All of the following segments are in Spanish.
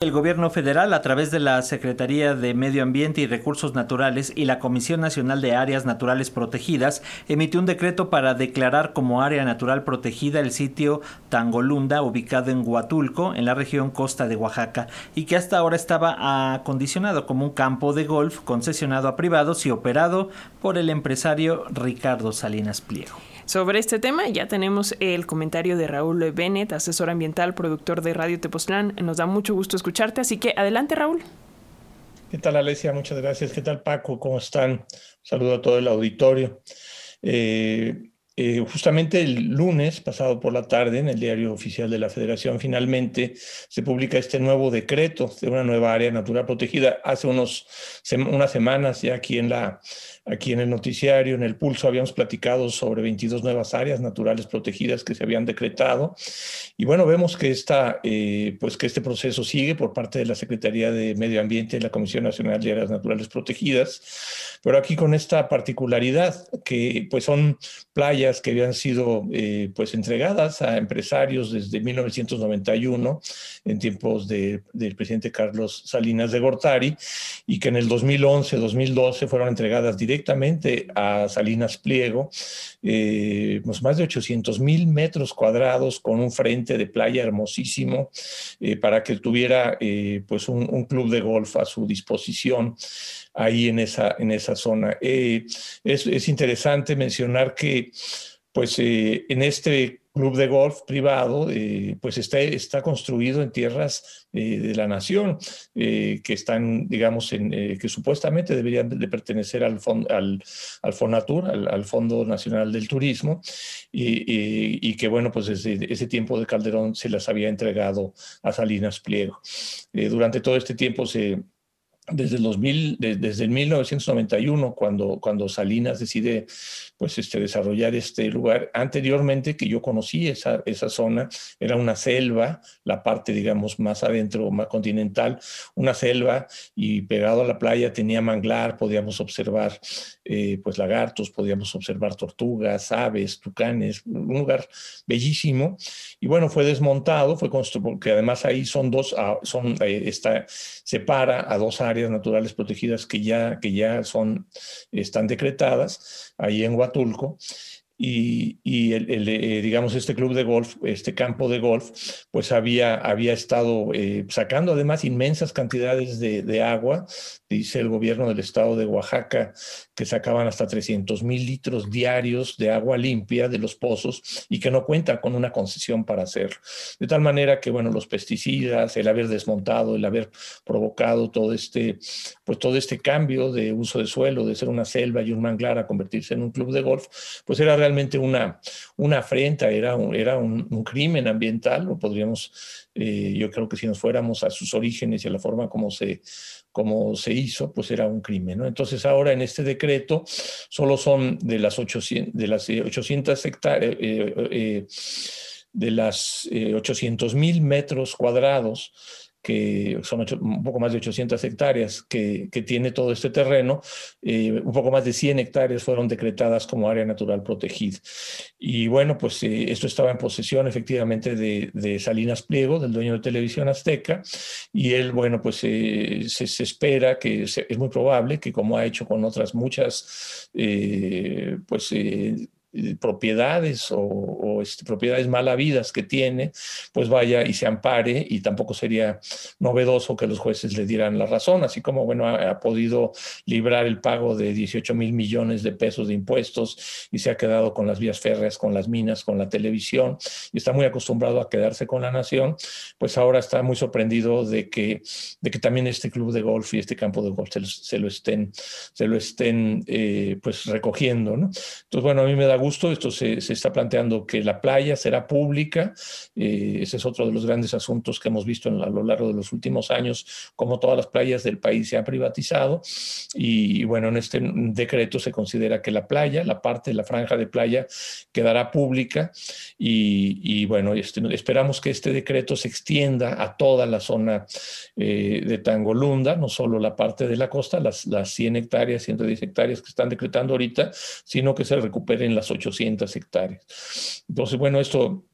El gobierno federal, a través de la Secretaría de Medio Ambiente y Recursos Naturales y la Comisión Nacional de Áreas Naturales Protegidas, emitió un decreto para declarar como área natural protegida el sitio Tangolunda, ubicado en Huatulco, en la región costa de Oaxaca, y que hasta ahora estaba acondicionado como un campo de golf concesionado a privados y operado por el empresario Ricardo Salinas Pliego. Sobre este tema ya tenemos el comentario de Raúl Bennett, asesor ambiental, productor de Radio Tepoztlán. Nos da mucho gusto escucharte, así que adelante Raúl. ¿Qué tal Alesia? Muchas gracias. ¿Qué tal Paco? ¿Cómo están? saludo a todo el auditorio. Eh, eh, justamente el lunes pasado por la tarde, en el diario oficial de la Federación, finalmente se publica este nuevo decreto de una nueva área natural protegida. Hace unos, unas semanas ya aquí en la Aquí en el noticiario, en el pulso, habíamos platicado sobre 22 nuevas áreas naturales protegidas que se habían decretado. Y bueno, vemos que, esta, eh, pues que este proceso sigue por parte de la Secretaría de Medio Ambiente y la Comisión Nacional de Áreas Naturales Protegidas, pero aquí con esta particularidad que pues son playas que habían sido eh, pues entregadas a empresarios desde 1991 en tiempos de, del presidente Carlos Salinas de Gortari y que en el 2011-2012 fueron entregadas directamente a Salinas Pliego, eh, pues más de 800 mil metros cuadrados con un frente de playa hermosísimo eh, para que tuviera pues un, club de golf a su disposición ahí en esa, en esa zona. Es, es, interesante mencionar que pues en este club de golf privado, eh, pues está, está construido en tierras eh, de la nación, eh, que están, digamos, en, que supuestamente deberían de pertenecer al, al, al FONATUR, al, Fondo Nacional del Turismo, y, y, que, bueno, pues desde ese tiempo de Calderón se las había entregado a Salinas Pliego. durante todo este tiempo se desde el 2000, desde el 1991, cuando, cuando Salinas decide pues, este, desarrollar este lugar. Anteriormente que yo conocí esa, esa zona, era una selva, la parte, digamos, más adentro, más continental, una selva y pegado a la playa tenía manglar, podíamos observar eh, pues lagartos, podíamos observar tortugas, aves, tucanes, un lugar bellísimo. Y bueno, fue desmontado, fue construido, porque además ahí son dos, ah, son, eh, está, separa a dos áreas naturales protegidas que ya, que ya son, están decretadas ahí en Huatulco. Y, y eh, digamos, este club de golf, este campo de golf, pues había, había estado eh, sacando además inmensas cantidades de, de, agua. Dice el gobierno del estado de Oaxaca que sacaban hasta 300 mil litros diarios de agua limpia de los pozos y que no cuenta con una concesión para hacerlo. De tal manera que, bueno, los pesticidas, el haber desmontado, el haber provocado todo este, pues todo este cambio de uso de suelo, de ser una selva y un manglar a convertirse en un club de golf, pues era realmente una, una afrenta, era un, era un, crimen ambiental, o podríamos, eh, yo creo que si nos fuéramos a sus orígenes y a la forma como se como se hizo, pues era un crimen. ¿no? Entonces ahora en este decreto solo son de las 800, de las 800 eh, hectáreas, eh, eh, de las 800 mil metros cuadrados que son un poco más de 800 hectáreas que, tiene todo este terreno, eh, un poco más de 100 hectáreas fueron decretadas como área natural protegida. Y bueno, pues eh, esto estaba en posesión efectivamente de, Salinas Pliego, del dueño de Televisión Azteca, y él, bueno, pues eh, se, se, espera que es muy probable que como ha hecho con otras muchas, pues eh, propiedades o, este, propiedades mal habidas que tiene, pues vaya y se ampare y tampoco sería novedoso que los jueces le dieran la razón, así como, bueno, ha, podido librar el pago de 18 mil millones de pesos de impuestos y se ha quedado con las vías férreas, con las minas, con la televisión y está muy acostumbrado a quedarse con la nación, pues ahora está muy sorprendido de que, de que también este club de golf y este campo de golf se, lo estén, se lo estén eh, pues recogiendo, ¿no? Entonces, bueno, a mí me da gusto. Esto se, está planteando que la playa será pública. Eh, ese es otro de los grandes asuntos que hemos visto a lo largo de los últimos años, como todas las playas del país se han privatizado. Y, bueno, en este decreto se considera que la playa, la parte de la franja de playa, quedará pública. Y, bueno, este, esperamos que este decreto se extienda a toda la zona eh, de Tangolunda, no solo la parte de la costa, las, las 100 hectáreas, 110 hectáreas que están decretando ahorita, sino que se recuperen las 800 hectáreas. Entonces, bueno, esto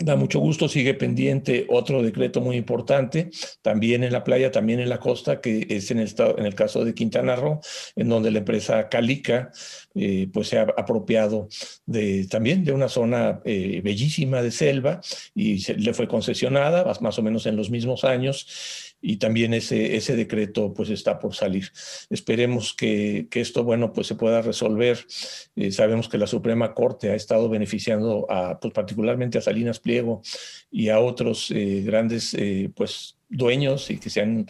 Da mucho gusto, sigue pendiente otro decreto muy importante, también en la playa, también en la costa, que es en el, caso de Quintana Roo, en donde la empresa Calica eh, pues se ha apropiado de, también de una zona eh, bellísima de selva y le fue concesionada más o menos en los mismos años y también ese, ese decreto pues está por salir. Esperemos que, que esto, bueno, pues se pueda resolver. Eh, sabemos que la Suprema Corte ha estado beneficiando a, pues particularmente a Salinas Pliego y a otros eh, grandes, eh, pues dueños y que se han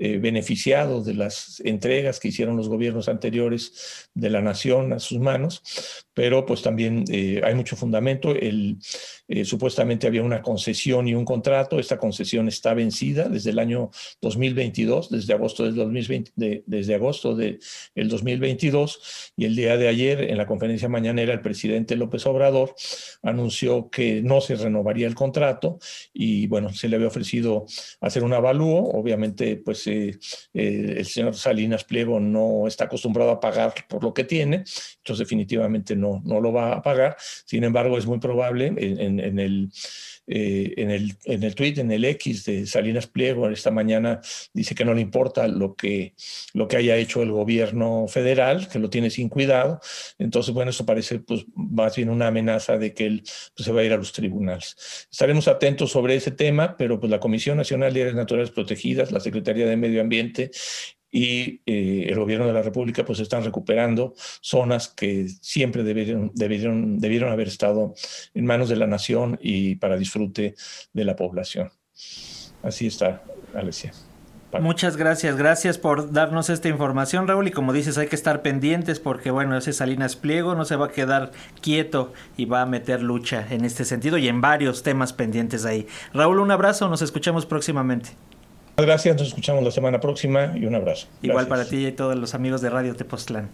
eh, beneficiado de las entregas que hicieron los gobiernos anteriores de la nación a sus manos, pero pues también eh, hay mucho fundamento. El, eh, supuestamente había una concesión y un contrato. Esta concesión está vencida desde el año 2022, desde agosto del 2020, de, desde agosto del 2022. Y el día de ayer, en la conferencia mañanera, el presidente López Obrador anunció que no se renovaría el contrato y bueno, se le había ofrecido hacer un avalúo. Obviamente, pues eh, el señor Salinas Pliego no está acostumbrado a pagar por lo que tiene, entonces definitivamente no, no lo va a pagar. Sin embargo, es muy probable en, en, el eh, en, el, en el tweet, en el X de Salinas Pliego, esta mañana dice que no le importa lo que, lo que haya hecho el gobierno federal, que lo tiene sin cuidado. Entonces, bueno, eso parece pues, más bien una amenaza de que él pues, se va a ir a los tribunales. Estaremos atentos sobre ese tema, pero pues la Comisión Nacional de Áreas Naturales Protegidas, la Secretaría de Medio Ambiente y eh, el gobierno de la República pues están recuperando zonas que siempre debieron, debieron, debieron haber estado en manos de la nación y para disfrute de la población. Así está, Alessia. Muchas gracias, gracias por darnos esta información, Raúl. Y como dices, hay que estar pendientes porque, bueno, ese Salinas Pliego no se va a quedar quieto y va a meter lucha en este sentido y en varios temas pendientes ahí. Raúl, un abrazo, nos escuchamos próximamente. Gracias, nos escuchamos la semana próxima y un abrazo. Igual Gracias. para ti y todos los amigos de Radio Tepoztlán.